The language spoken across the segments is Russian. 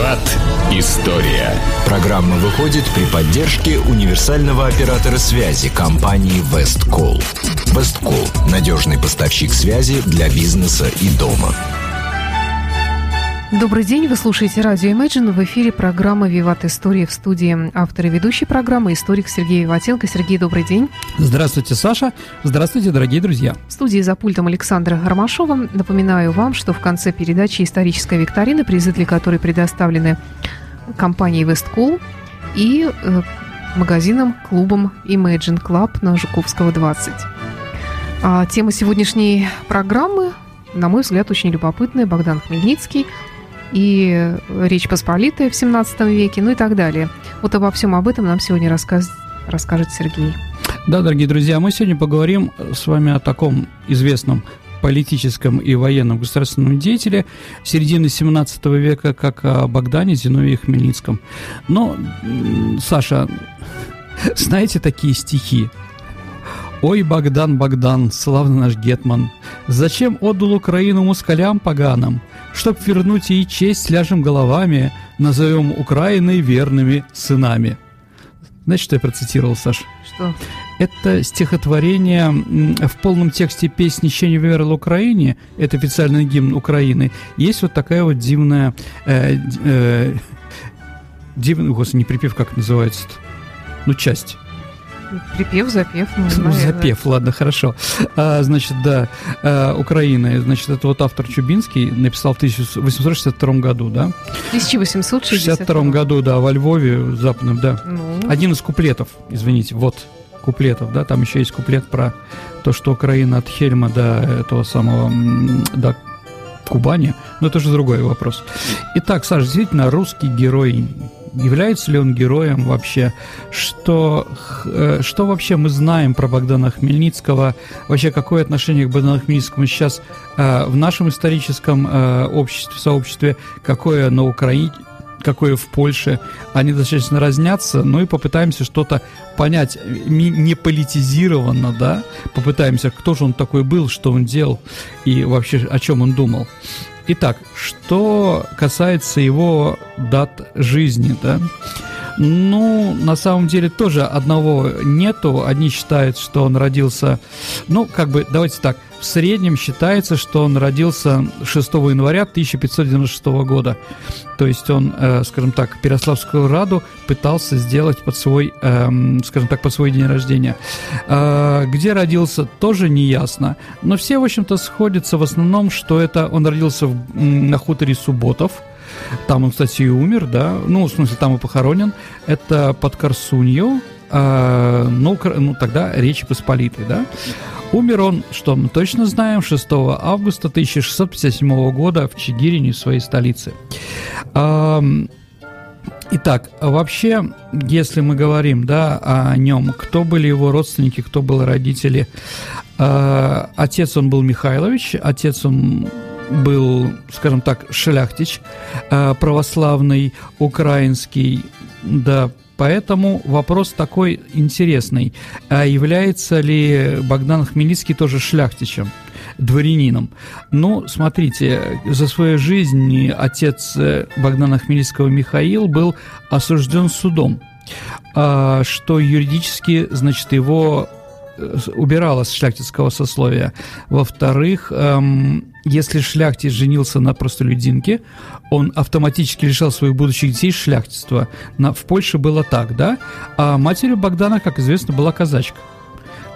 Виват История. Программа выходит при поддержке универсального оператора связи компании Весткол. Весткол – надежный поставщик связи для бизнеса и дома. Добрый день, вы слушаете радио Imagine. В эфире программа «Виват История» в студии автор и ведущий программы, историк Сергей Виватенко. Сергей, добрый день. Здравствуйте, Саша. Здравствуйте, дорогие друзья. В студии за пультом Александра Ромашова. Напоминаю вам, что в конце передачи историческая викторина, призы для которой предоставлены компанией Весткол и э, магазином, клубом Imagine Club на Жуковского 20. А тема сегодняшней программы, на мой взгляд, очень любопытная. Богдан Хмельницкий – и Речь Посполитая в 17 веке, ну и так далее. Вот обо всем об этом нам сегодня рассказ... расскажет Сергей. Да, дорогие друзья, мы сегодня поговорим с вами о таком известном политическом и военном государственном деятеле середины 17 века, как о Богдане Зиновии Хмельницком. Но, Саша, знаете такие стихи? «Ой, Богдан, Богдан, славный наш гетман, зачем отдал Украину москалям поганым? Чтоб вернуть ей честь, ляжем головами, назовем Украиной верными сынами». Знаете, что я процитировал, Саш? Что? Это стихотворение в полном тексте песни «Ще не верила Украине», это официальный гимн Украины. Есть вот такая вот дивная... Э, э, дивная, господи, не припев, как называется-то? Ну, часть. Припев, запев, ну, ну Запев, ладно, хорошо. А, значит, да, а, Украина, значит, это вот автор Чубинский написал в 1862 году, да? В 1862 году, да, во Львове, в западном, да. Ну. Один из куплетов, извините, вот, куплетов, да, там еще есть куплет про то, что Украина от Хельма до этого самого, до Кубани, но это уже другой вопрос. Итак, Саша, действительно, русский герой является ли он героем вообще, что, э, что вообще мы знаем про Богдана Хмельницкого, вообще какое отношение к Богдану Хмельницкому сейчас э, в нашем историческом э, обществе, сообществе, какое на Украине, какое в Польше, они достаточно разнятся, ну и попытаемся что-то понять не политизированно, да, попытаемся, кто же он такой был, что он делал и вообще о чем он думал. Итак, что касается его дат жизни, да, ну, на самом деле тоже одного нету. Одни считают, что он родился, ну, как бы, давайте так, в среднем считается, что он родился 6 января 1596 года. То есть он, э, скажем так, Переславскую Раду пытался сделать под свой, э, скажем так, под свой день рождения. Э, где родился, тоже не ясно. Но все, в общем-то, сходятся в основном, что это он родился на хуторе Субботов, там он, кстати, и умер, да, ну, в смысле, там и похоронен. Это под Корсунью, э, ну, ну, тогда Речи Посполитой, да. Умер он, что мы точно знаем, 6 августа 1657 года в Чигирине, своей столице. Итак, вообще, если мы говорим да, о нем, кто были его родственники, кто были родители, э, отец он был Михайлович, отец он был, скажем так, шляхтич, э, православный, украинский, да, Поэтому вопрос такой интересный. А является ли Богдан Хмельницкий тоже шляхтичем? дворянином. Ну, смотрите, за свою жизнь отец э, Богдана Хмельницкого Михаил был осужден судом, а, что юридически, значит, его убирала с шляхтицкого сословия. Во-вторых, эм, если шляхтич женился на простолюдинке, он автоматически лишал своих будущих детей шляхтичества. На, в Польше было так, да? А матерью Богдана, как известно, была казачка.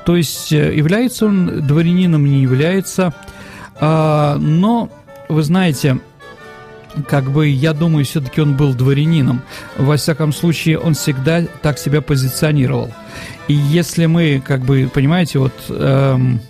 То есть э, является он дворянином, не является. А, но, вы знаете, как бы, я думаю, все-таки он был дворянином. Во всяком случае, он всегда так себя позиционировал. И если мы, как бы, понимаете, вот... Эм,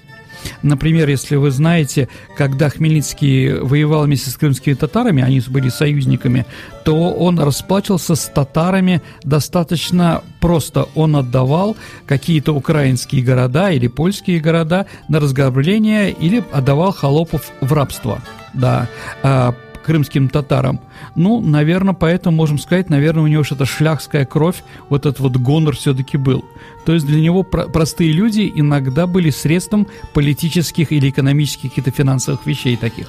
Например, если вы знаете, когда Хмельницкий воевал вместе с крымскими татарами, они были союзниками, то он расплачивался с татарами достаточно просто. Он отдавал какие-то украинские города или польские города на разграбление или отдавал холопов в рабство. Да, а, крымским татарам. Ну, наверное, поэтому можем сказать, наверное, у него что-то шляхская кровь, вот этот вот гонор все-таки был. То есть для него про- простые люди иногда были средством политических или экономических каких-то финансовых вещей таких.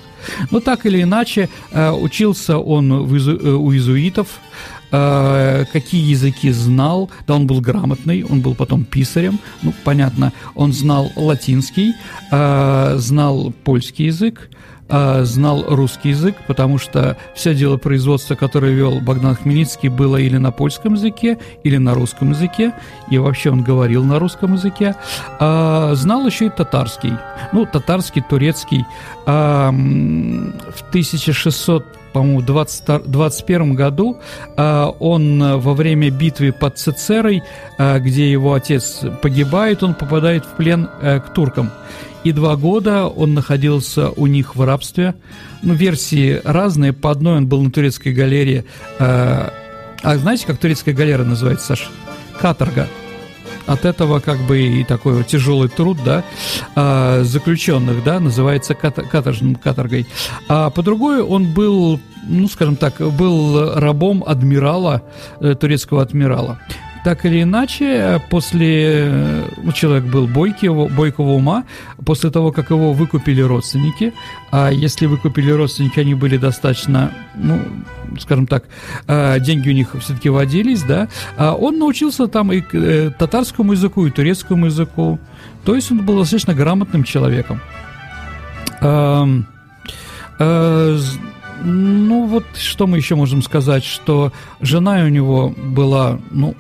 Но так или иначе, э, учился он в изу- э, у иезуитов, э, какие языки знал, да, он был грамотный, он был потом писарем, ну, понятно, он знал латинский, э, знал польский язык, э, знал русский язык, потому что все дело производства, которое вел Богдан Хмельницкий, было или на польском языке, или на русском языке, и вообще он говорил на русском языке. Э, знал еще и татарский, ну, татарский, турецкий. Э, в 1600 по-моему, в 21 году он во время битвы под Цицерой, где его отец погибает, он попадает в плен э, к туркам. И два года он находился у них в рабстве. Ну, версии разные. По одной он был на турецкой галере. А знаете, как турецкая галера называется, Саша? Каторга от этого как бы и такой тяжелый труд, да, а, заключенных, да, называется каторжным каторгой. А по другой он был, ну, скажем так, был рабом адмирала, э, турецкого адмирала. Так или иначе, после... Ну, человек был бойкий, бойкого ума. После того, как его выкупили родственники, а если выкупили родственники, они были достаточно, ну, скажем так, э, деньги у них все-таки водились, да, а он научился там и э, татарскому языку, и турецкому языку. То есть он был достаточно грамотным человеком. Э, ну, вот что мы еще можем сказать, что жена у него была, ну,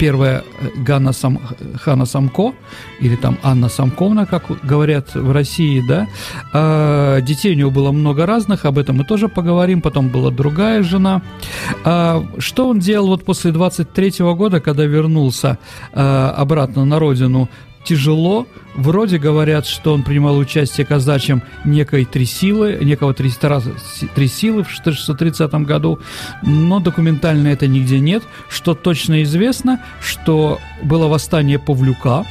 первая э, Ганна Сам, Хана Самко, или там Анна Самковна, как говорят в России, да. А, детей у него было много разных, об этом мы тоже поговорим. Потом была другая жена. А, что он делал вот после 23 -го года, когда вернулся а, обратно на родину? Тяжело. Вроде говорят, что он принимал участие казачьим некой три силы, некого три, три силы в 1630 году, но документально это нигде нет. Что точно известно, что было восстание Павлюка,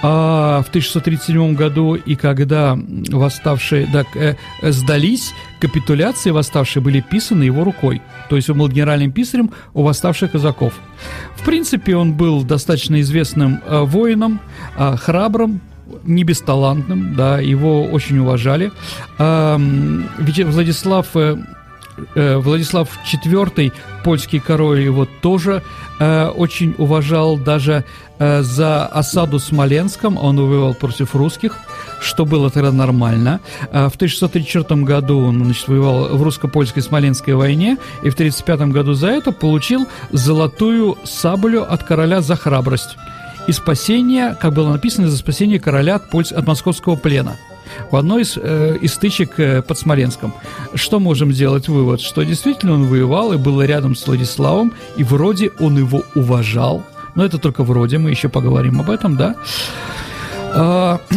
а в 1637 году, и когда восставшие да, э, сдались, капитуляции восставшие были писаны его рукой. То есть он был генеральным писарем у восставших казаков. В принципе, он был достаточно известным э, воином, э, храбрым, не бесталантным, да, его очень уважали. Э, Владислав э, э Владислав IV, польский король, его тоже э, очень уважал, даже Э, за осаду Смоленском он воевал против русских, что было тогда нормально. Э, в 1634 году он значит, воевал в русско-польской Смоленской войне, и в 1935 году за это получил золотую саблю от короля за храбрость и спасение, как было написано, за спасение короля от, польс... от московского плена в одной из, э, из стычек э, под Смоленском. Что можем сделать вывод? Что действительно он воевал и был рядом с Владиславом, и вроде он его уважал, но это только вроде, мы еще поговорим об этом, да.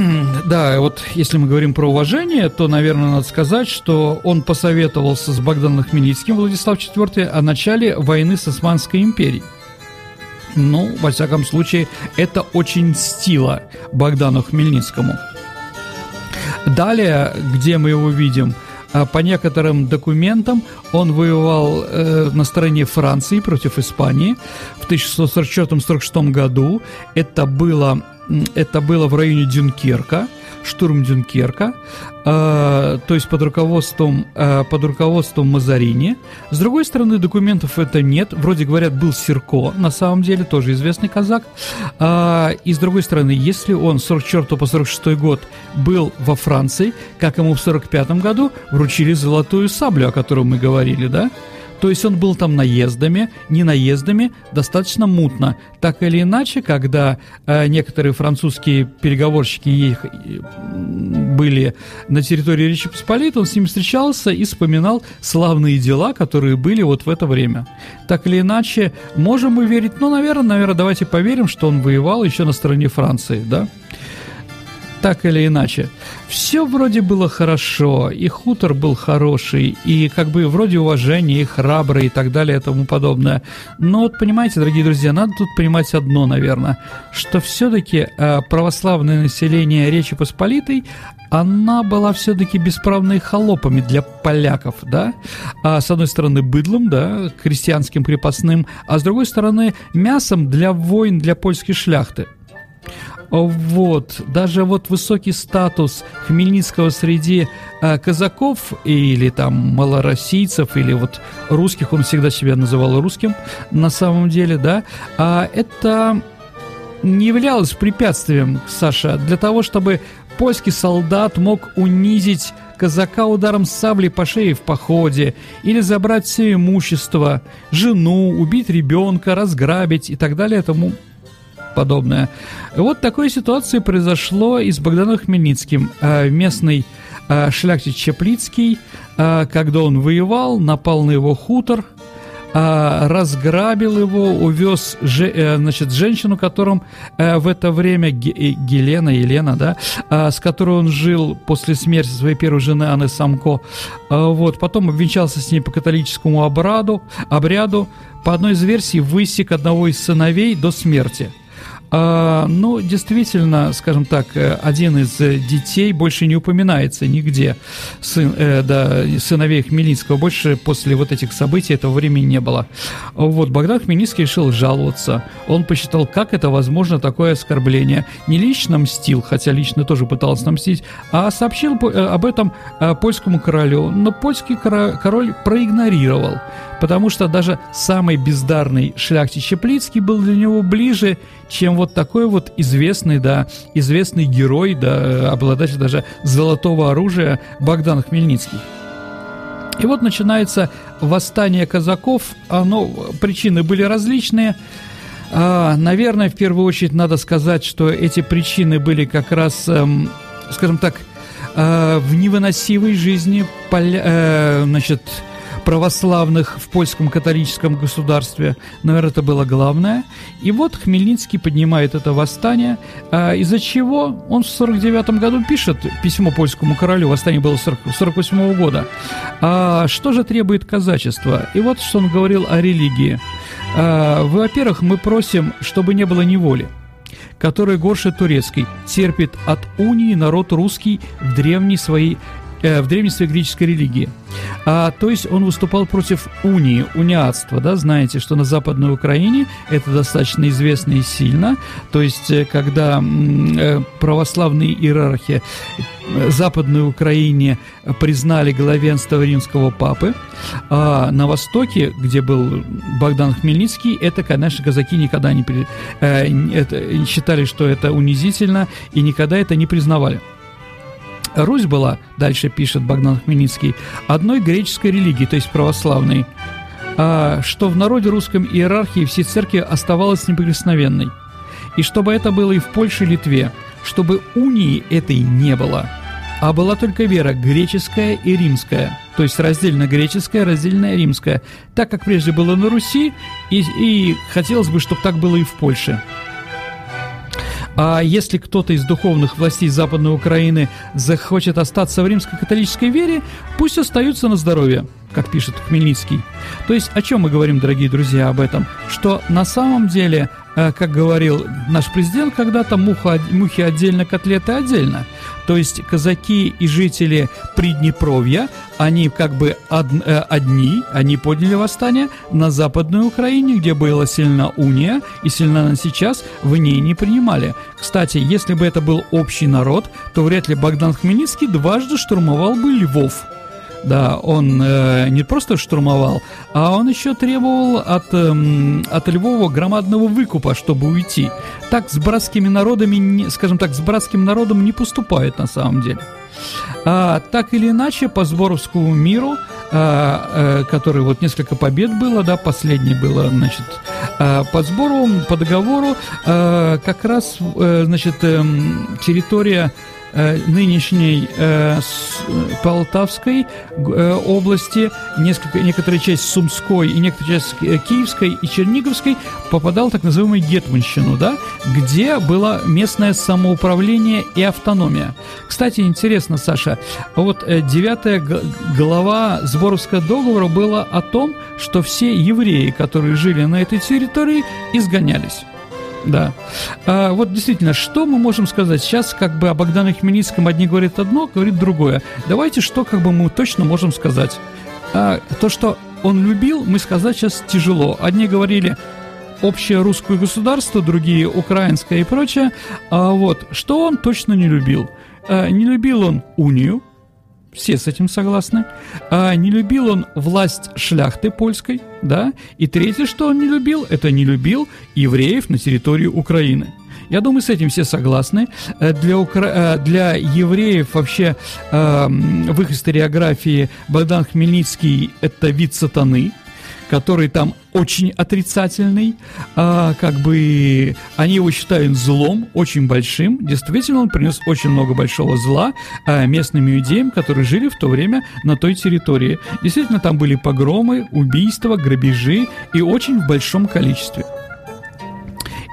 Да, вот если мы говорим про уважение, то, наверное, надо сказать, что он посоветовался с Богданом Хмельницким, Владислав IV, о начале войны с Османской империей. Ну, во всяком случае, это очень стило Богдану Хмельницкому. Далее, где мы его видим – а по некоторым документам он воевал э, на стороне Франции против Испании в 1644-46 году. Это было, это было в районе Дюнкерка штурм Дюнкерка, э, то есть под руководством, э, под руководством Мазарини. С другой стороны, документов это нет. Вроде говорят, был Сирко, на самом деле, тоже известный казак. Э, и с другой стороны, если он с 44 по 46 год был во Франции, как ему в 45 году вручили золотую саблю, о которой мы говорили, да? То есть он был там наездами, не наездами, достаточно мутно. Так или иначе, когда э, некоторые французские переговорщики их, были на территории Речи Посполитой, он с ними встречался и вспоминал славные дела, которые были вот в это время. Так или иначе, можем мы верить? Ну, наверное, наверное, давайте поверим, что он воевал еще на стороне Франции, да? Так или иначе. Все вроде было хорошо, и хутор был хороший, и как бы вроде уважение, и храбрый, и так далее, и тому подобное. Но вот понимаете, дорогие друзья, надо тут понимать одно, наверное, что все-таки э, православное население Речи Посполитой, она была все-таки бесправной холопами для поляков, да, а, с одной стороны быдлом, да, крестьянским крепостным, а с другой стороны мясом для войн для польской шляхты. Вот, даже вот высокий статус Хмельницкого среди э, казаков или там малороссийцев, или вот русских, он всегда себя называл русским на самом деле, да, а это не являлось препятствием, Саша, для того, чтобы польский солдат мог унизить казака ударом сабли по шее в походе, или забрать все имущество, жену, убить ребенка, разграбить и так далее тому подобное. Вот такой ситуации произошло и с Богданом Хмельницким. А, местный а, шляхтич Чеплицкий, а, когда он воевал, напал на его хутор, разграбил его, увез э, значит, женщину, которым э, в это время э, Гелена, Елена, да, с которой он жил после смерти своей первой жены Анны Самко. Вот, потом обвенчался с ней по католическому обряду, обряду. По одной из версий высек одного из сыновей до смерти – а, ну, действительно, скажем так, э, один из э, детей больше не упоминается нигде, сын, э, да, сыновей Хмельницкого. Больше после вот этих событий этого времени не было. Вот, Богдан Хмельницкий решил жаловаться. Он посчитал, как это возможно, такое оскорбление. Не лично мстил, хотя лично тоже пытался намстить, а сообщил э, об этом польскому королю. Но польский король проигнорировал потому что даже самый бездарный шляхтич Чеплицкий был для него ближе, чем вот такой вот известный, да, известный герой, да, обладатель даже золотого оружия Богдан Хмельницкий. И вот начинается восстание казаков, оно, причины были различные, а, наверное, в первую очередь надо сказать, что эти причины были как раз, эм, скажем так, э, в невыносимой жизни, поля, э, значит, православных в польском католическом государстве. Наверное, это было главное. И вот Хмельницкий поднимает это восстание, а, из-за чего он в 49 году пишет письмо польскому королю, восстание было 40, 48 года. А что же требует казачества? И вот что он говорил о религии. А, во-первых, мы просим, чтобы не было неволи которая горше турецкой, терпит от унии народ русский в древней своей в древней своей греческой религии. А, то есть он выступал против унии, униатства, да, знаете, что на Западной Украине это достаточно известно и сильно, то есть э, когда э, православные иерархи э, Западной Украине признали главенство римского папы, а на Востоке, где был Богдан Хмельницкий, это, конечно, казаки никогда не э, это, считали, что это унизительно и никогда это не признавали. Русь была, дальше пишет Богдан Хмельницкий, одной греческой религией, то есть православной, а, что в народе русском иерархии всей церкви оставалась неприкосновенной. И чтобы это было и в Польше и Литве, чтобы унии этой не было, а была только вера греческая и римская, то есть раздельно греческая, раздельно римская, так как прежде было на Руси, и, и хотелось бы, чтобы так было и в Польше. А если кто-то из духовных властей Западной Украины захочет остаться в римско-католической вере, пусть остаются на здоровье, как пишет Хмельницкий. То есть о чем мы говорим, дорогие друзья, об этом? Что на самом деле, как говорил наш президент когда-то, мухи отдельно, котлеты отдельно – то есть казаки и жители Приднепровья, они как бы од, э, одни, они подняли восстание на Западной Украине, где была сильна уния, и сильна она сейчас, в ней не принимали. Кстати, если бы это был общий народ, то вряд ли Богдан Хмельницкий дважды штурмовал бы Львов. Да, он э, не просто штурмовал, а он еще требовал от, э, от Львова громадного выкупа, чтобы уйти. Так с братскими народами, не, скажем так, с братским народом не поступает на самом деле. А, так или иначе, по Сборовскому миру, а, а, который вот несколько побед было, да, последнее было, значит, а, по Сборову, по договору, а, как раз, а, значит, а, территория э, нынешней э, Полтавской области, несколько, некоторая часть Сумской и некоторая часть Киевской и Черниговской попадал в так называемую Гетманщину, да, где было местное самоуправление и автономия. Кстати, интересно, Саша, вот девятая глава Сборовского договора была о том, что все евреи, которые жили на этой территории, изгонялись. Да. А, вот действительно, что мы можем сказать? Сейчас как бы о Богдане Хмельницком одни говорят одно, говорит другое. Давайте что как бы мы точно можем сказать? А, то, что он любил, мы сказать сейчас тяжело. Одни говорили общее русское государство, другие украинское и прочее. А вот что он точно не любил? А, не любил он унию, все с этим согласны. А не любил он власть шляхты польской, да. И третье, что он не любил, это не любил евреев на территории Украины. Я думаю, с этим все согласны. Э, для, укра... Э, для евреев вообще э, в их историографии Богдан Хмельницкий – это вид сатаны который там очень отрицательный, а, как бы они его считают злом, очень большим. Действительно, он принес очень много большого зла а, местным иудеям, которые жили в то время на той территории. Действительно, там были погромы, убийства, грабежи и очень в большом количестве.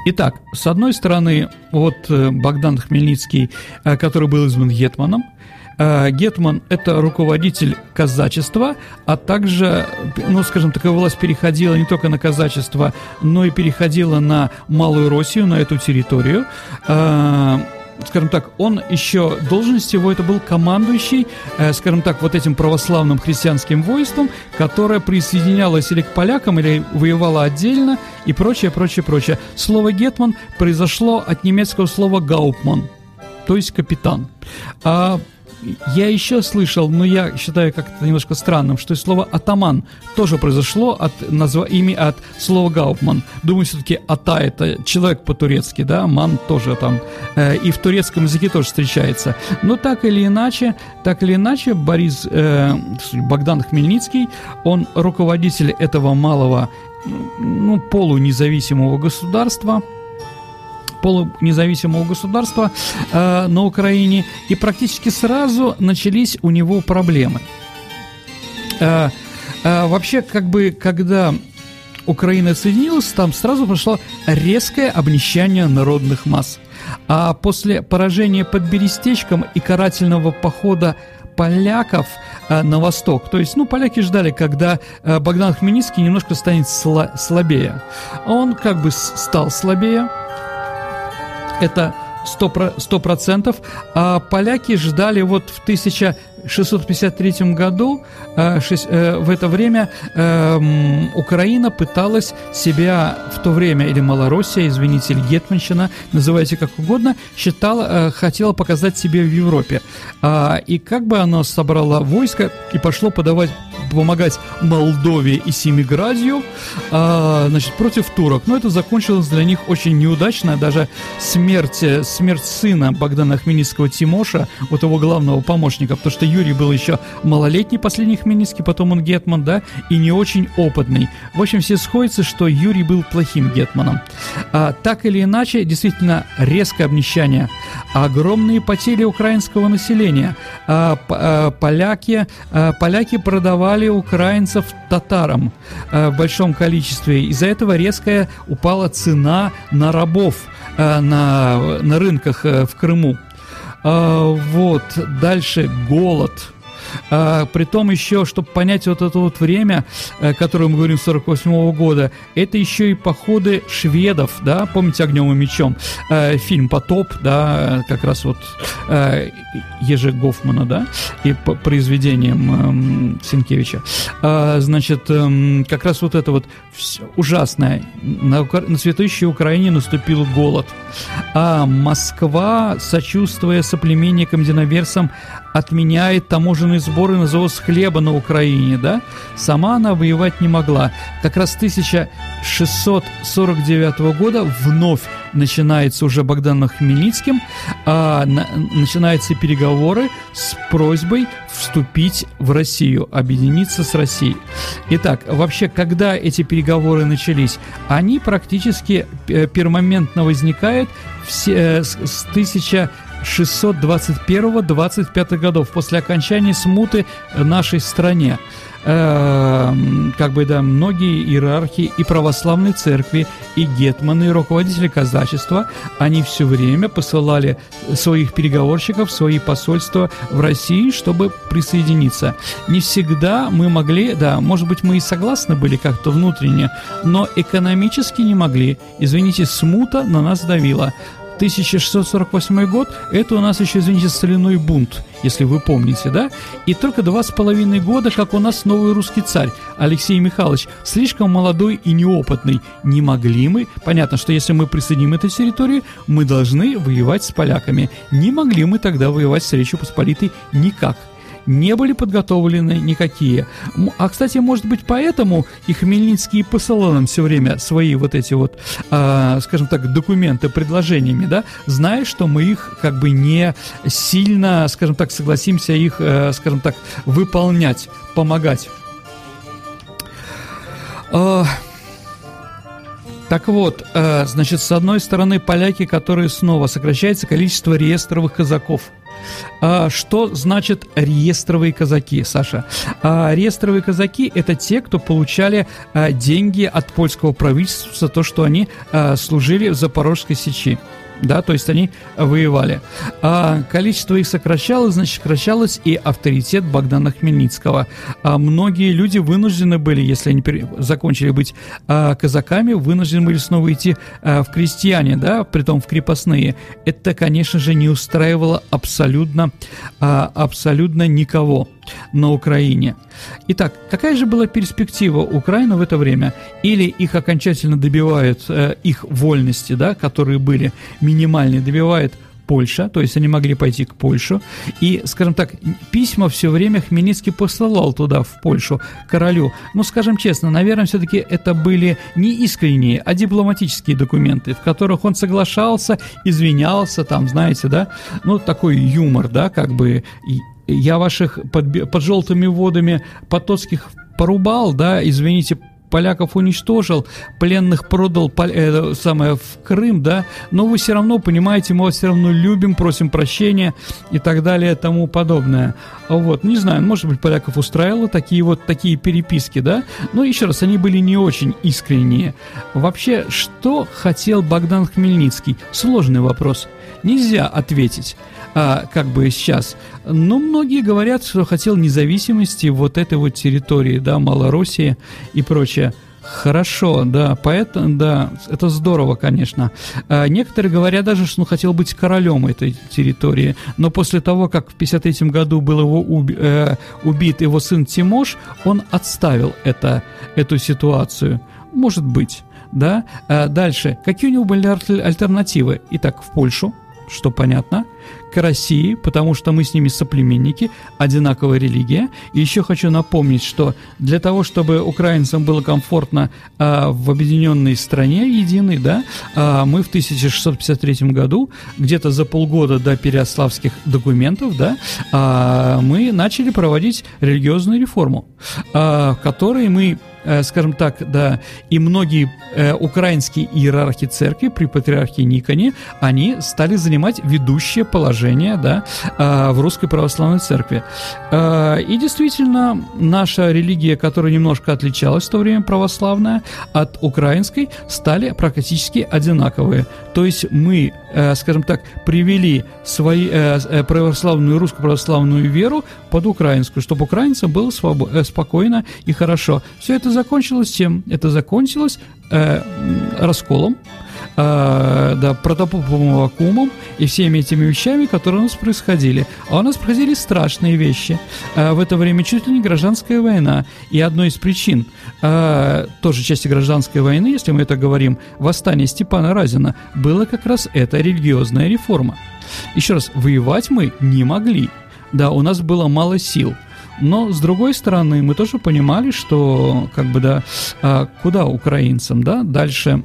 Итак, с одной стороны, вот э, Богдан Хмельницкий, э, который был избран Гетманом, Гетман – это руководитель казачества, а также, ну, скажем, такая власть переходила не только на казачество, но и переходила на Малую Россию, на эту территорию э, скажем так, он еще, должность его это был командующий, э, скажем так, вот этим православным христианским войском, которое присоединялось или к полякам, или воевало отдельно, и прочее, прочее, прочее. Слово «гетман» произошло от немецкого слова «гаупман», то есть «капитан». А я еще слышал, но я считаю как-то немножко странным, что слово «атаман» тоже произошло от, назва, ими, от слова «гаупман». Думаю, все-таки «ата» — это человек по-турецки, да, «ман» тоже там, э, и в турецком языке тоже встречается. Но так или иначе, так или иначе, Борис, э, Богдан Хмельницкий, он руководитель этого малого, ну, полунезависимого государства – полунезависимого государства э, на Украине, и практически сразу начались у него проблемы. Э, э, вообще, как бы, когда Украина соединилась, там сразу прошло резкое обнищание народных масс. А после поражения под Берестечком и карательного похода поляков э, на восток. То есть, ну, поляки ждали, когда э, Богдан Хмельницкий немножко станет сла- слабее. Он как бы стал слабее, это 100%, процентов. а поляки ждали вот в 1653 году, э, э, в это время э, Украина пыталась себя в то время, или Малороссия, извините, или Гетманщина, называйте как угодно, считала, хотела показать себе в Европе. А, и как бы она собрала войско и пошло подавать помогать Молдове и Семиградию, а, значит, против турок. Но это закончилось для них очень неудачно. Даже смерть, смерть сына Богдана Хмельницкого Тимоша, вот его главного помощника, потому что Юрий был еще малолетний последний Хмельницкий, потом он гетман, да, и не очень опытный. В общем, все сходятся, что Юрий был плохим гетманом. А, так или иначе, действительно, резкое обнищание, огромные потери украинского населения. А, а, поляки, а, поляки продавали украинцев татарам э, в большом количестве. Из-за этого резкая упала цена на рабов э, на, на рынках э, в Крыму. Э, вот, дальше голод – а, при том еще, чтобы понять вот это вот время, э, которое мы говорим, 48 -го года, это еще и походы шведов, да, помните «Огнем и мечом», э, фильм «Потоп», да, как раз вот э, Ежи Гофмана, да, и по произведением э, Сенкевича. А, значит, э, как раз вот это вот ужасное. На, на цветущей Украине наступил голод. А Москва, сочувствуя соплеменникам-диноверсам, отменяет таможенные сборы на завоз хлеба на Украине, да? Сама она воевать не могла. Как раз 1649 года вновь начинается уже Богданом Хмельницким, а, на, начинаются переговоры с просьбой вступить в Россию, объединиться с Россией. Итак, вообще, когда эти переговоры начались, они практически э, пермоментно возникают все, э, с, с 1000 1621-25 годов, после окончания смуты нашей стране. Э, как бы, да, многие иерархи и православной церкви, и гетманы, и руководители казачества, они все время посылали своих переговорщиков, свои посольства в России, чтобы присоединиться. Не всегда мы могли, да, может быть, мы и согласны были как-то внутренне, но экономически не могли. Извините, смута на нас давила. 1648 год, это у нас еще, извините, соляной бунт, если вы помните, да? И только два с половиной года, как у нас новый русский царь, Алексей Михайлович, слишком молодой и неопытный. Не могли мы, понятно, что если мы присоединим эту территорию, мы должны воевать с поляками. Не могли мы тогда воевать с Речью Посполитой никак не были подготовлены никакие. А, кстати, может быть, поэтому и Хмельницкий посылал нам все время свои вот эти вот, э, скажем так, документы предложениями, да, зная, что мы их как бы не сильно, скажем так, согласимся их, э, скажем так, выполнять, помогать. Э, так вот, э, значит, с одной стороны, поляки, которые снова сокращается количество реестровых казаков – что значит реестровые казаки, Саша? А, реестровые казаки – это те, кто получали а, деньги от польского правительства за то, что они служили в Запорожской сечи да, то есть они воевали. А количество их сокращалось, значит, сокращалось и авторитет Богдана Хмельницкого. А многие люди вынуждены были, если они закончили быть а, казаками, вынуждены были снова идти а, в крестьяне, да, притом в крепостные. Это, конечно же, не устраивало абсолютно, а, абсолютно никого на Украине. Итак, какая же была перспектива Украины в это время? Или их окончательно добивают э, их вольности, да, которые были минимальные, добивает Польша, то есть они могли пойти к Польшу. И, скажем так, письма все время Хмельницкий посылал туда, в Польшу, королю. Ну, скажем честно, наверное, все-таки это были не искренние, а дипломатические документы, в которых он соглашался, извинялся, там, знаете, да, ну, такой юмор, да, как бы я ваших под, под желтыми водами потоцких порубал, да, извините, поляков уничтожил, пленных продал э, самое, в Крым, да, но вы все равно понимаете, мы вас все равно любим, просим прощения и так далее тому подобное. Вот, не знаю, может быть, поляков устраивало такие вот такие переписки, да, но еще раз, они были не очень искренние. Вообще, что хотел Богдан Хмельницкий? Сложный вопрос. Нельзя ответить как бы сейчас. Но многие говорят, что хотел независимости вот этой вот территории, да, Малороссии и прочее. Хорошо, да, поэтому, да, это здорово, конечно. А, некоторые говорят даже, что он хотел быть королем этой территории, но после того, как в 53 году был его уби, э, убит его сын Тимош, он отставил это, эту ситуацию. Может быть, да. А дальше, какие у него были альтернативы? Итак, в Польшу, что понятно, к России, потому что мы с ними соплеменники, одинаковая религия. И еще хочу напомнить, что для того, чтобы украинцам было комфортно а, в объединенной стране единой, да, а, мы в 1653 году, где-то за полгода до переославских документов, да, а, мы начали проводить религиозную реформу, а, в которой мы Э, скажем так, да, и многие э, украинские иерархи церкви при патриархе Никоне, они стали занимать ведущее положение, да, э, в русской православной церкви. Э, и действительно, наша религия, которая немножко отличалась в то время православная от украинской, стали практически одинаковые. То есть мы, э, скажем так, привели свои, э, э, православную, русскую православную веру под украинскую, чтобы украинцам было свобо- спокойно и хорошо. Все это закончилось чем? Это закончилось расколом, э, да, протопопом вакуумом и всеми этими вещами, которые у нас происходили. А у нас происходили страшные вещи. Э, в это время чуть ли не гражданская война. И одной из причин, э, тоже части гражданской войны, если мы это говорим, восстание Степана Разина, было как раз эта религиозная реформа. Еще раз, воевать мы не могли. Да, у нас было мало сил. Но, с другой стороны, мы тоже понимали, что, как бы, да, а, куда украинцам, да, дальше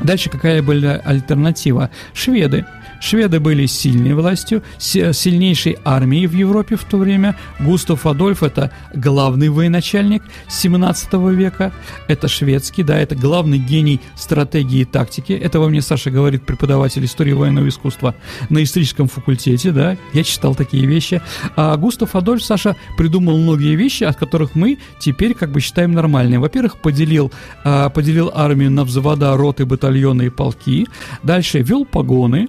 Дальше какая была альтернатива? Шведы. Шведы были сильной властью, сильнейшей армией в Европе в то время. Густав Адольф – это главный военачальник 17 века. Это шведский, да, это главный гений стратегии и тактики. Это во мне Саша говорит, преподаватель истории военного искусства на историческом факультете, да. Я читал такие вещи. А Густав Адольф, Саша, придумал многие вещи, от которых мы теперь как бы считаем нормальными. Во-первых, поделил, а, поделил армию на взвода, роты, батальоны и полки. Дальше вел погоны,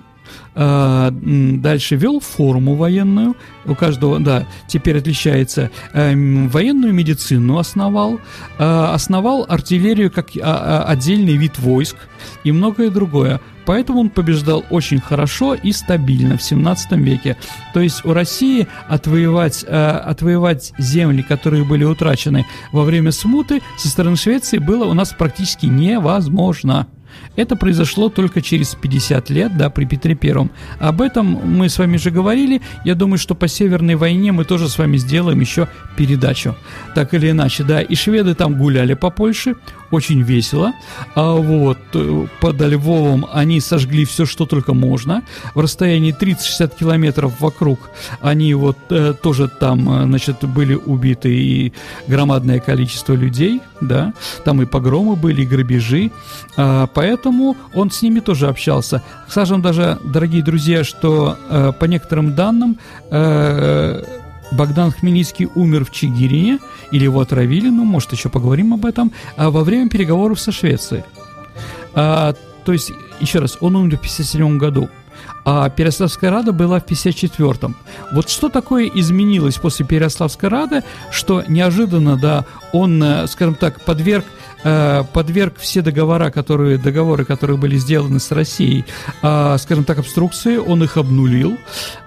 дальше вел форму военную, у каждого, да, теперь отличается, эм, военную медицину основал, а, основал артиллерию как а, отдельный вид войск и многое другое. Поэтому он побеждал очень хорошо и стабильно в 17 веке. То есть у России отвоевать, э, отвоевать земли, которые были утрачены во время смуты, со стороны Швеции было у нас практически невозможно. Это произошло только через 50 лет, да, при Петре Первом. Об этом мы с вами же говорили. Я думаю, что по Северной войне мы тоже с вами сделаем еще передачу. Так или иначе, да. И шведы там гуляли по Польше, очень весело. А вот э, под Львовом они сожгли все, что только можно. В расстоянии 30-60 километров вокруг они вот э, тоже там, э, значит, были убиты и громадное количество людей, да. Там и погромы были, и грабежи. А, поэтому он с ними тоже общался. Скажем даже, дорогие друзья, что э, по некоторым данным э, Богдан Хмельницкий умер в Чигирине, или его отравили, ну, может, еще поговорим об этом, а во время переговоров со Швецией. А, то есть, еще раз, он умер в 57 году, а Переславская Рада была в 54-м. Вот что такое изменилось после Переславской Рады, что неожиданно, да, он, э, скажем так, подверг подверг все договора, которые, договоры, которые были сделаны с Россией, э, скажем так, обструкции, он их обнулил.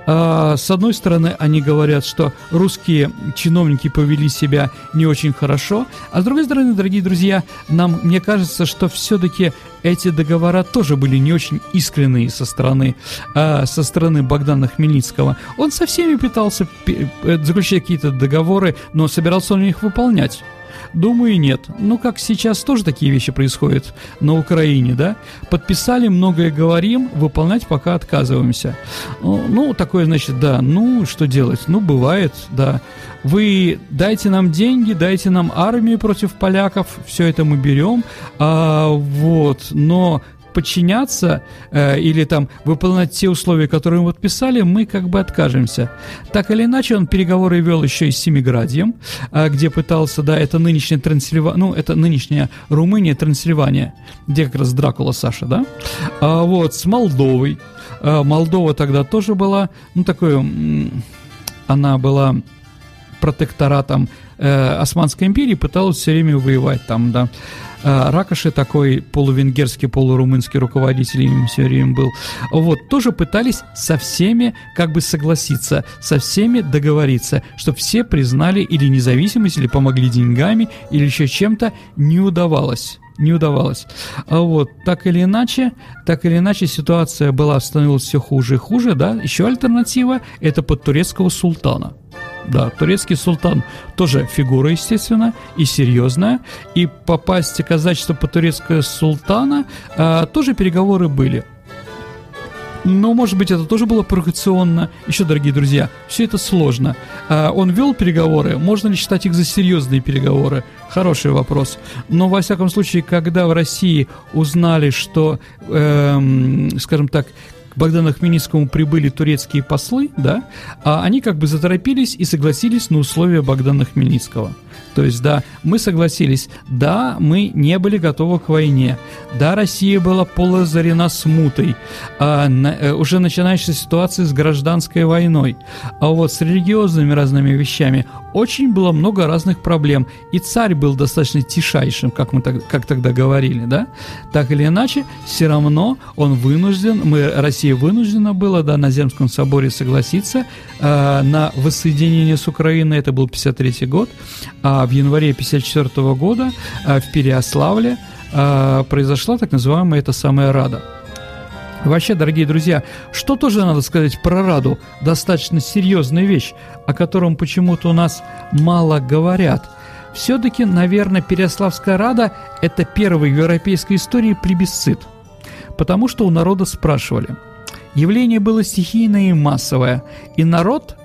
Э, с одной стороны, они говорят, что русские чиновники повели себя не очень хорошо, а с другой стороны, дорогие друзья, нам, мне кажется, что все-таки эти договора тоже были не очень искренние со стороны, э, со стороны Богдана Хмельницкого. Он со всеми пытался заключать какие-то договоры, но собирался он их выполнять. Думаю, нет. Ну, как сейчас тоже такие вещи происходят на Украине, да? Подписали, многое говорим, выполнять пока отказываемся. Ну, такое, значит, да, ну, что делать? Ну, бывает, да. Вы дайте нам деньги, дайте нам армию против поляков, все это мы берем, а, вот, но подчиняться э, или там выполнять те условия, которые мы подписали, мы как бы откажемся. Так или иначе, он переговоры вел еще и с Семиградием, э, где пытался, да, это нынешняя Трансильвания, ну, это нынешняя Румыния, Трансильвания, где как раз Дракула Саша, да, а, вот, с Молдовой. А, Молдова тогда тоже была, ну, такой, она была протекторатом э, Османской империи, пыталась все время воевать там, да. А, Ракоши такой полувенгерский, полурумынский руководитель им все время был. Вот, тоже пытались со всеми как бы согласиться, со всеми договориться, чтобы все признали или независимость, или помогли деньгами, или еще чем-то, не удавалось не удавалось. А вот так или иначе, так или иначе ситуация была становилась все хуже и хуже, да. Еще альтернатива это под турецкого султана. Да, турецкий султан тоже фигура, естественно, и серьезная. И попасть в казачество по турецкого султана а, тоже переговоры были. Но, может быть, это тоже было провокационно. Еще, дорогие друзья, все это сложно. А, он вел переговоры, можно ли считать их за серьезные переговоры? Хороший вопрос. Но, во всяком случае, когда в России узнали, что, эм, скажем так, к Богдану Хмельницкому прибыли турецкие послы, да, а они как бы заторопились и согласились на условия Богдана Хмельницкого – то есть, да, мы согласились, да, мы не были готовы к войне, да, Россия была полозарена смутой, а, на, э, уже начинающейся ситуации с гражданской войной, а вот с религиозными разными вещами очень было много разных проблем, и царь был достаточно тишайшим, как мы так, как тогда говорили, да, так или иначе, все равно он вынужден, мы, Россия вынуждена была, да, на Земском соборе согласиться э, на воссоединение с Украиной, это был 53 год, а в январе 1954 года а, в Переославле а, произошла так называемая эта самая Рада. Вообще, дорогие друзья, что тоже надо сказать про Раду? Достаточно серьезная вещь, о котором почему-то у нас мало говорят. Все-таки, наверное, Переославская Рада – это первый в европейской истории плебисцит. Потому что у народа спрашивали, Явление было стихийное и массовое, и народ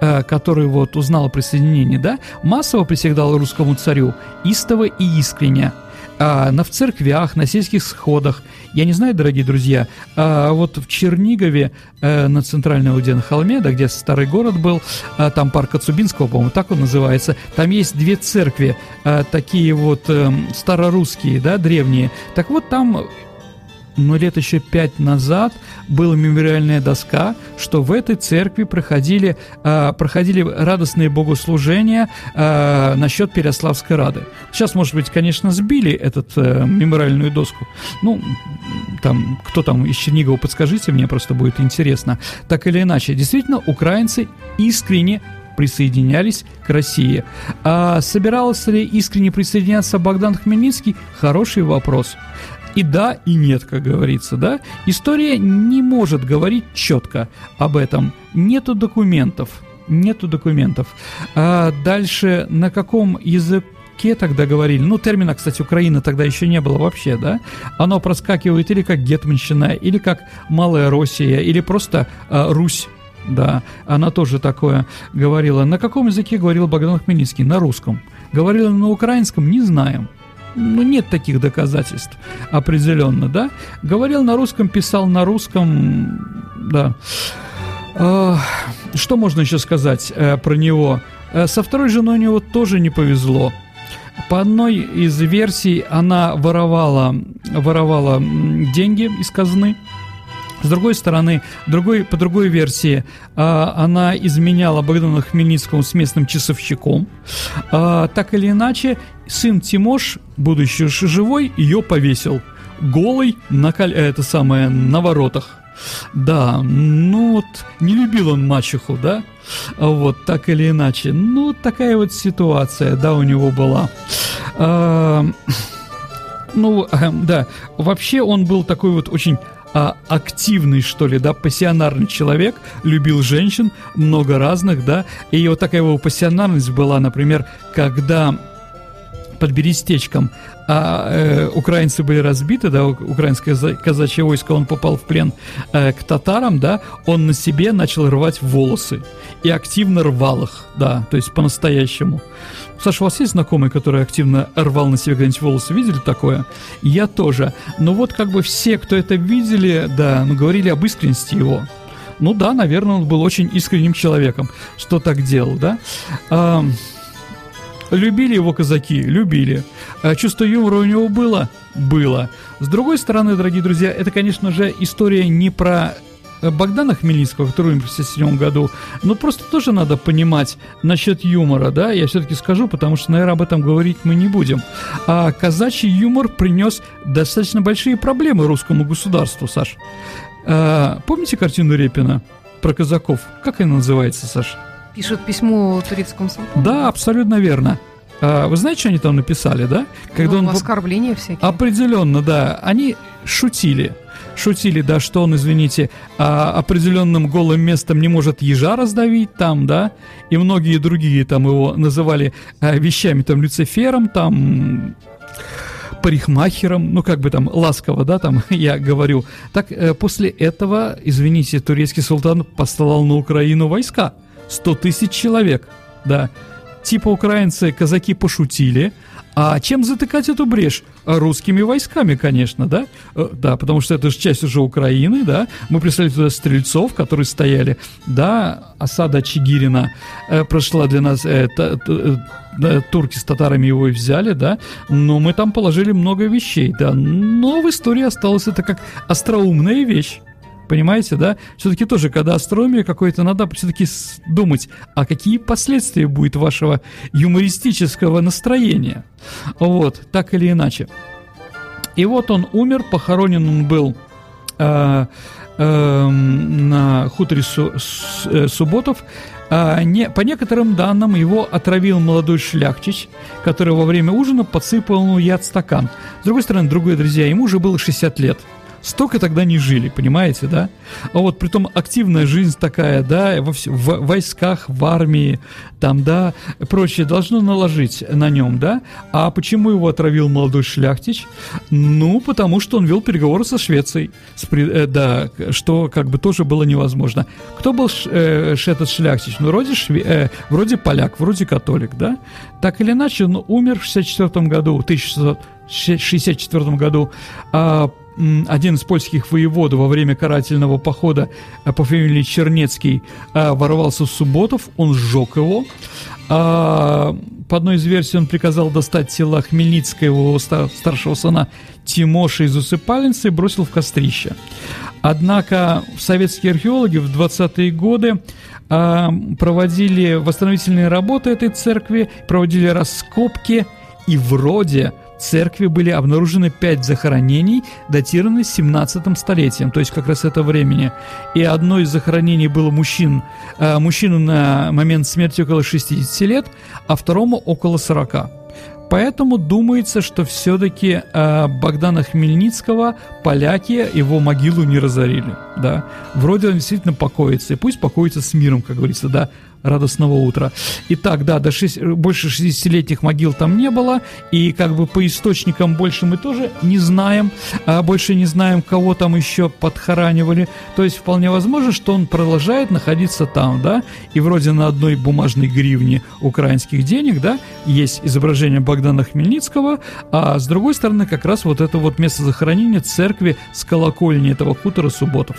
Э, который вот узнал о присоединении, да, массово присягал русскому царю, истово и искренне. А, на в церквях, на сельских сходах. Я не знаю, дорогие друзья, а, вот в Чернигове, а, на центральной Уде на холме, да, где старый город был, а, там парк Коцубинского, по-моему, так он называется, там есть две церкви, а, такие вот а, старорусские, да, древние. Так вот, там но лет еще пять назад была мемориальная доска, что в этой церкви проходили, э, проходили радостные богослужения э, насчет Переславской Рады. Сейчас, может быть, конечно, сбили эту э, мемориальную доску. Ну, там, кто там из Чернигова, подскажите, мне просто будет интересно. Так или иначе, действительно, украинцы искренне присоединялись к России. А собирался ли искренне присоединяться Богдан Хмельницкий? Хороший вопрос и да, и нет, как говорится, да? История не может говорить четко об этом. Нету документов. Нету документов. А дальше на каком языке тогда говорили, ну, термина, кстати, Украина тогда еще не было вообще, да, оно проскакивает или как Гетманщина, или как Малая Россия, или просто э, Русь, да, она тоже такое говорила. На каком языке говорил Богдан Хмельницкий? На русском. Говорила на украинском? Не знаем ну, нет таких доказательств определенно, да. Говорил на русском, писал на русском, да. А, что можно еще сказать э, про него? Э, со второй женой у него тоже не повезло. По одной из версий она воровала, воровала деньги из казны, с другой стороны, другой, по другой версии, а, она изменяла Богдану Хмельницкому с местным часовщиком. А, так или иначе, сын Тимош, будучи живой, ее повесил. Голый на, это самое, на воротах. Да, ну вот, не любил он мачеху, да? Вот, так или иначе. Ну, такая вот ситуация, да, у него была. А, ну, да, вообще он был такой вот очень а, активный, что ли, да, пассионарный человек, любил женщин, много разных, да, и вот такая его пассионарность была, например, когда под Берестечком а, э, украинцы были разбиты, да, украинское казачье войско, он попал в плен э, к татарам, да, он на себе начал рвать волосы и активно рвал их, да, то есть по-настоящему. Саша, у вас есть знакомый, который активно рвал на себе где-нибудь волосы? Видели такое? Я тоже. Но вот как бы все, кто это видели, да, ну, говорили об искренности его. Ну да, наверное, он был очень искренним человеком, что так делал, да. А, любили его казаки, любили. А чувство юмора у него было? Было. С другой стороны, дорогие друзья, это, конечно же, история не про Богдана Хмельницкого, который умер в 1957 году, ну просто тоже надо понимать насчет юмора, да, я все-таки скажу, потому что, наверное, об этом говорить мы не будем. А казачий юмор принес достаточно большие проблемы русскому государству, Саш. А, помните картину Репина про казаков? Как она называется, Саш? Пишут письмо турецкому султану. Да, абсолютно верно. А, вы знаете, что они там написали, да? Когда ну, он... Оскорбления всякие. Определенно, да. Они шутили шутили, да, что он, извините, а, определенным голым местом не может ежа раздавить там, да, и многие другие там его называли а, вещами, там, Люцифером, там, парикмахером, ну как бы там ласково, да, там я говорю. Так э, после этого, извините, турецкий султан послал на Украину войска, 100 тысяч человек, да. Типа украинцы, казаки пошутили, а чем затыкать эту брешь? Русскими войсками, конечно, да? Э, да, потому что это же часть уже Украины, да? Мы прислали туда стрельцов, которые стояли. Да, осада Чигирина э, прошла для нас... Э, т, э, турки с татарами его и взяли, да, но мы там положили много вещей, да, но в истории осталось это как остроумная вещь. Понимаете, да? Все-таки тоже, когда астрономия какой-то, надо все-таки думать, а какие последствия будет вашего юмористического настроения. Вот, так или иначе. И вот он умер, похоронен он был э, э, на хуторе Су, С, э, Субботов. А, не, по некоторым данным, его отравил молодой шляхтич, который во время ужина подсыпал ему яд стакан. С другой стороны, другие друзья, ему уже было 60 лет – столько тогда не жили, понимаете, да? А вот при том активная жизнь такая, да, во в, войсках, в армии, там, да, прочее, должно наложить на нем, да? А почему его отравил молодой шляхтич? Ну, потому что он вел переговоры со Швецией, с, э, да, что как бы тоже было невозможно. Кто был ш, э, этот шляхтич? Ну, вроде, шве, э, вроде поляк, вроде католик, да? Так или иначе, он умер в 64 году, в 1664 году, а один из польских воевод во время карательного похода э, по фамилии Чернецкий э, ворвался в Субботов, он сжег его. А, по одной из версий он приказал достать тела Хмельницкого, его старшего сына Тимоша из усыпальницы и бросил в кострище. Однако советские археологи в 20-е годы а, проводили восстановительные работы этой церкви, проводили раскопки, и вроде церкви были обнаружены пять захоронений, датированных 17 столетием, то есть как раз это времени. И одно из захоронений было мужчин, э, мужчину на момент смерти около 60 лет, а второму около 40. Поэтому думается, что все-таки э, Богдана Хмельницкого поляки его могилу не разорили. Да? Вроде он действительно покоится, и пусть покоится с миром, как говорится, да, радостного утра. Итак, да, до 6, больше 60-летних могил там не было, и как бы по источникам больше мы тоже не знаем, а больше не знаем, кого там еще подхоранивали. То есть вполне возможно, что он продолжает находиться там, да, и вроде на одной бумажной гривне украинских денег, да, есть изображение Богдана Хмельницкого, а с другой стороны как раз вот это вот место захоронения церкви с колокольни этого хутора Субботов.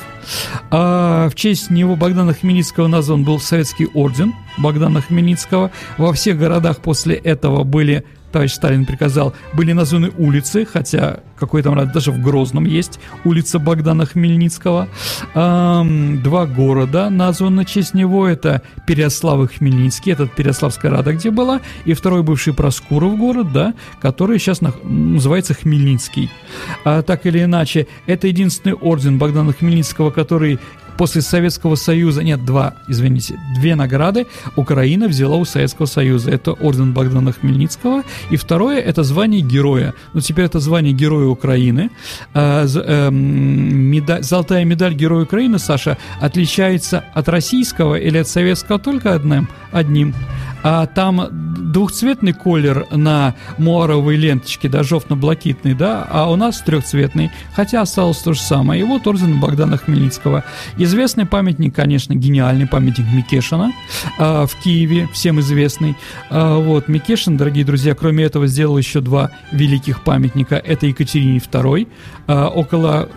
А в честь него Богдана Хмельницкого назван был советский орден орден Богдана Хмельницкого. Во всех городах после этого были товарищ Сталин приказал, были названы улицы, хотя какой там раз, даже в Грозном есть улица Богдана Хмельницкого. Эм, два города названы в честь него, это Переослав и Хмельницкий, это Переославская Рада, где была, и второй бывший Проскуров город, да, который сейчас на, называется Хмельницкий. А, так или иначе, это единственный орден Богдана Хмельницкого, который после Советского Союза, нет, два, извините, две награды Украина взяла у Советского Союза. Это орден Богдана Хмельницкого, и второе – это звание героя. Ну, теперь это звание Героя Украины. А, э, медаль, золотая медаль Героя Украины, Саша, отличается от российского или от советского только одним, одним а там двухцветный колер на муаровой ленточке, да, жовтно-блакитный, да, а у нас трехцветный, хотя осталось то же самое. И вот орден Богдана Хмельницкого. Известный памятник, конечно, гениальный памятник Микешина э, в Киеве, всем известный. Э, вот, Микешин, дорогие друзья, кроме этого сделал еще два великих памятника. Это Екатерине II, э, около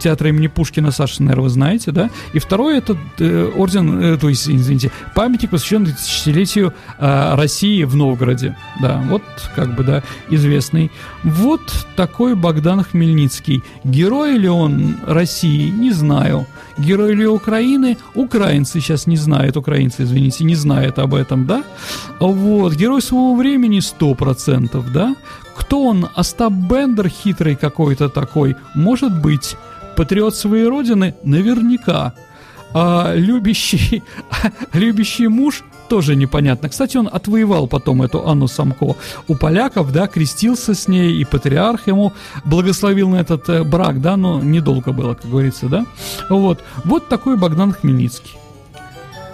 театра имени Пушкина, Саша, наверное, вы знаете, да? И второй это э, орден, э, то есть, извините, памятник, посвященный тысячелетию э, России в Новгороде. Да, вот как бы, да, известный. Вот такой Богдан Хмельницкий. Герой ли он России, не знаю. Герой ли Украины, украинцы сейчас не знают, украинцы, извините, не знают об этом, да? Вот, герой своего времени 100%, да? Кто он? Остап Бендер хитрый какой-то такой? Может быть патриот своей родины наверняка. А любящий, любящий муж тоже непонятно. Кстати, он отвоевал потом эту Анну Самко у поляков, да, крестился с ней, и патриарх ему благословил на этот э, брак, да, но недолго было, как говорится, да. Вот, вот такой Богдан Хмельницкий.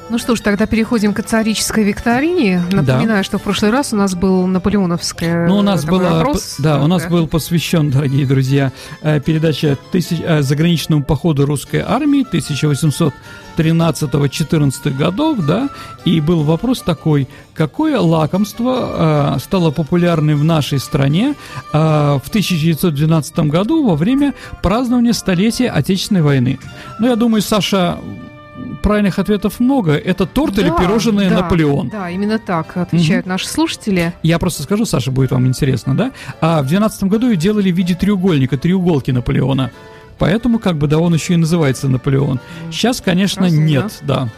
Ну что ж, тогда переходим к царической викторине. Напоминаю, да. что в прошлый раз у нас был наполеоновская. Ну, у нас был вопрос. Да, у нас был посвящен, дорогие друзья, э, передача тысяч, э, заграничному походу русской армии 1813-14 годов, да, и был вопрос такой, какое лакомство э, стало популярным в нашей стране э, в 1912 году во время празднования столетия Отечественной войны. Ну, я думаю, Саша правильных ответов много. Это торт да, или пирожное да, Наполеон? Да, именно так отвечают угу. наши слушатели. Я просто скажу, Саша, будет вам интересно, да? А в 2012 году ее делали в виде треугольника, треуголки Наполеона. Поэтому, как бы, да, он еще и называется Наполеон. Сейчас, конечно, Разумно. нет, да.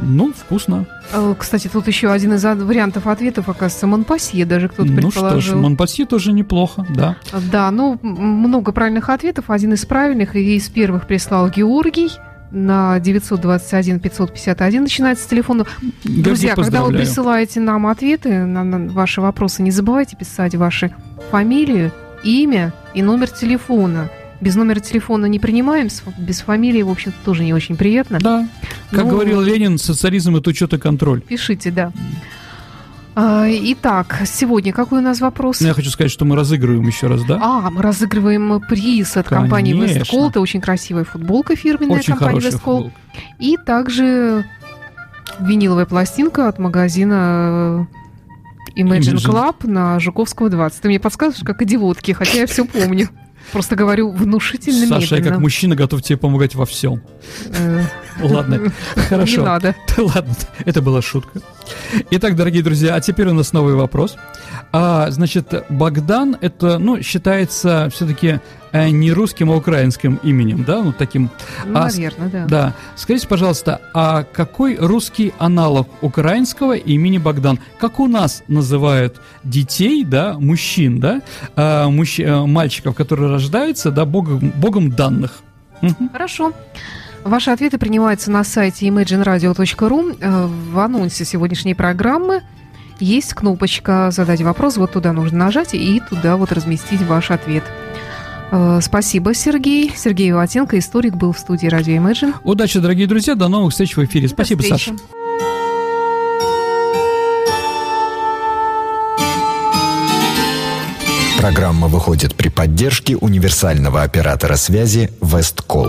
Ну, вкусно. А, кстати, тут еще один из вариантов ответов, оказывается, Монпасье, даже кто-то ну предположил. Ну что ж, Монпасье тоже неплохо, да. Да, ну, много правильных ответов. Один из правильных и из первых прислал Георгий на 921 551 начинается с телефона. Друзья, когда вы присылаете нам ответы на, на ваши вопросы, не забывайте писать ваши фамилию, имя и номер телефона. Без номера телефона не принимаем, без фамилии, в общем тоже не очень приятно. Да. Как ну, говорил Ленин, социализм – это учет и контроль. Пишите, да. А, итак, сегодня какой у нас вопрос? Ну, я хочу сказать, что мы разыгрываем еще раз, да? А, мы разыгрываем приз от Конечно. компании Westcall. Это очень красивая футболка фирменная очень компании. Футболка. И также виниловая пластинка от магазина Imagine, Imagine Club на Жуковского 20. Ты мне подсказываешь, как идиотки, хотя я все помню. Просто говорю внушительно Саша, медленно. я как мужчина готов тебе помогать во всем. Ладно, хорошо. Не надо. Ладно, это была шутка. Итак, дорогие друзья, а теперь у нас новый вопрос. А, значит, Богдан это, ну, считается все-таки э, не русским, а украинским именем, да, ну таким. Ну, а, наверное, да. Да. Скажите, пожалуйста, а какой русский аналог украинского имени Богдан? Как у нас называют детей, да, мужчин, да, а, мужч... Э, мальчиков, которые рождаются, да, богом, богом данных? Хорошо. Ваши ответы принимаются на сайте imagineradio.ru. Э, в анонсе сегодняшней программы есть кнопочка «Задать вопрос». Вот туда нужно нажать и туда вот разместить ваш ответ. Э, спасибо, Сергей. Сергей Ватенко, историк, был в студии «Радио Imagine». Удачи, дорогие друзья. До новых встреч в эфире. Спасибо, Саша. Программа выходит при поддержке универсального оператора связи «Весткол».